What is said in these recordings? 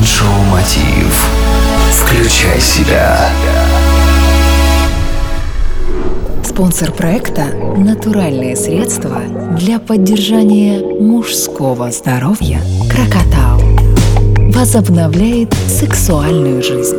Майншоу Мотив. Включай себя. Спонсор проекта – натуральные средства для поддержания мужского здоровья «Крокотау». Возобновляет сексуальную жизнь.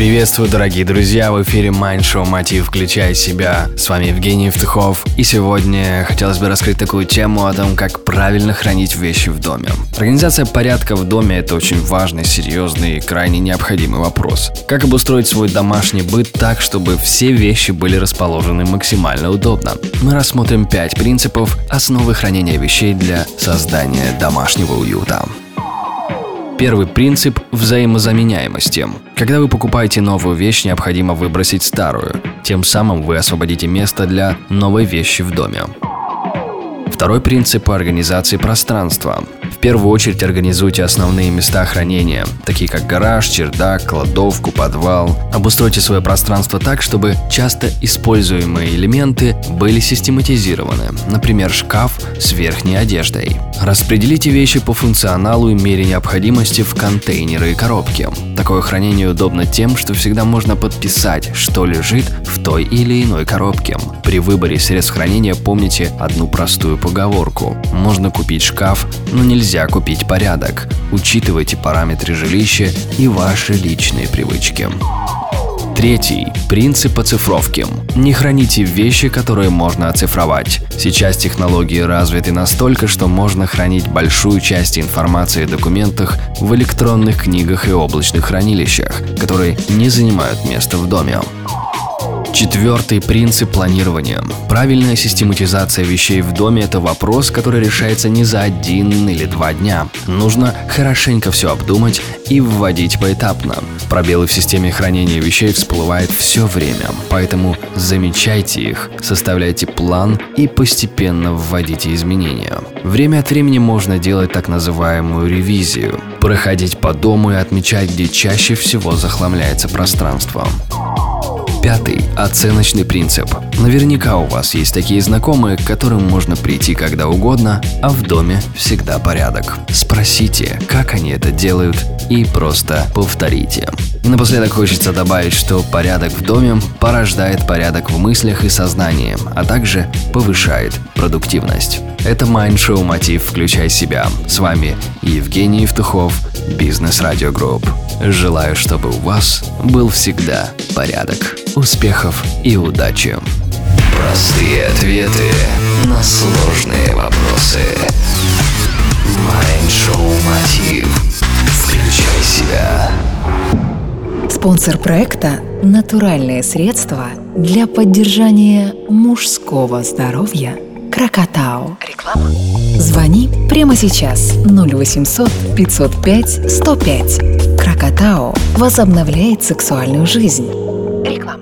Приветствую, дорогие друзья! В эфире Mind Show Мотив «Включай себя». С вами Евгений Евтухов. И сегодня хотелось бы раскрыть такую тему о том, как правильно хранить вещи в доме. Организация порядка в доме – это очень важный, серьезный и крайне необходимый вопрос. Как обустроить свой домашний быт так, чтобы все вещи были расположены максимально удобно? Мы рассмотрим пять принципов основы хранения вещей для создания домашнего уюта. Первый принцип – взаимозаменяемости. Когда вы покупаете новую вещь, необходимо выбросить старую. Тем самым вы освободите место для новой вещи в доме. Второй принцип – организации пространства. Первую очередь организуйте основные места хранения, такие как гараж, чердак, кладовку, подвал. Обустройте свое пространство так, чтобы часто используемые элементы были систематизированы, например, шкаф с верхней одеждой. Распределите вещи по функционалу и мере необходимости в контейнеры и коробки. Такое хранение удобно тем, что всегда можно подписать, что лежит в той или иной коробке. При выборе средств хранения помните одну простую поговорку. Можно купить шкаф, но нельзя купить порядок. Учитывайте параметры жилища и ваши личные привычки. Третий – принцип оцифровки. Не храните вещи, которые можно оцифровать. Сейчас технологии развиты настолько, что можно хранить большую часть информации о документах в электронных книгах и облачных хранилищах, которые не занимают места в доме. Четвертый принцип планирования. Правильная систематизация вещей в доме – это вопрос, который решается не за один или два дня. Нужно хорошенько все обдумать и вводить поэтапно. Пробелы в системе хранения вещей всплывают все время, поэтому замечайте их, составляйте план и постепенно вводите изменения. Время от времени можно делать так называемую ревизию, проходить по дому и отмечать, где чаще всего захламляется пространство. Пятый – оценочный принцип. Наверняка у вас есть такие знакомые, к которым можно прийти когда угодно, а в доме всегда порядок. Спросите, как они это делают, и просто повторите. И напоследок хочется добавить, что порядок в доме порождает порядок в мыслях и сознании, а также повышает продуктивность. Это Show Мотив «Включай себя». С вами Евгений Евтухов, Бизнес Радио Групп. Желаю, чтобы у вас был всегда порядок. Успехов и удачи! Простые ответы на сложные вопросы. Спонсор проекта – натуральные средства для поддержания мужского здоровья «Крокотау». Реклама. Звони прямо сейчас 0800 505 105. «Крокотау» возобновляет сексуальную жизнь. Реклама.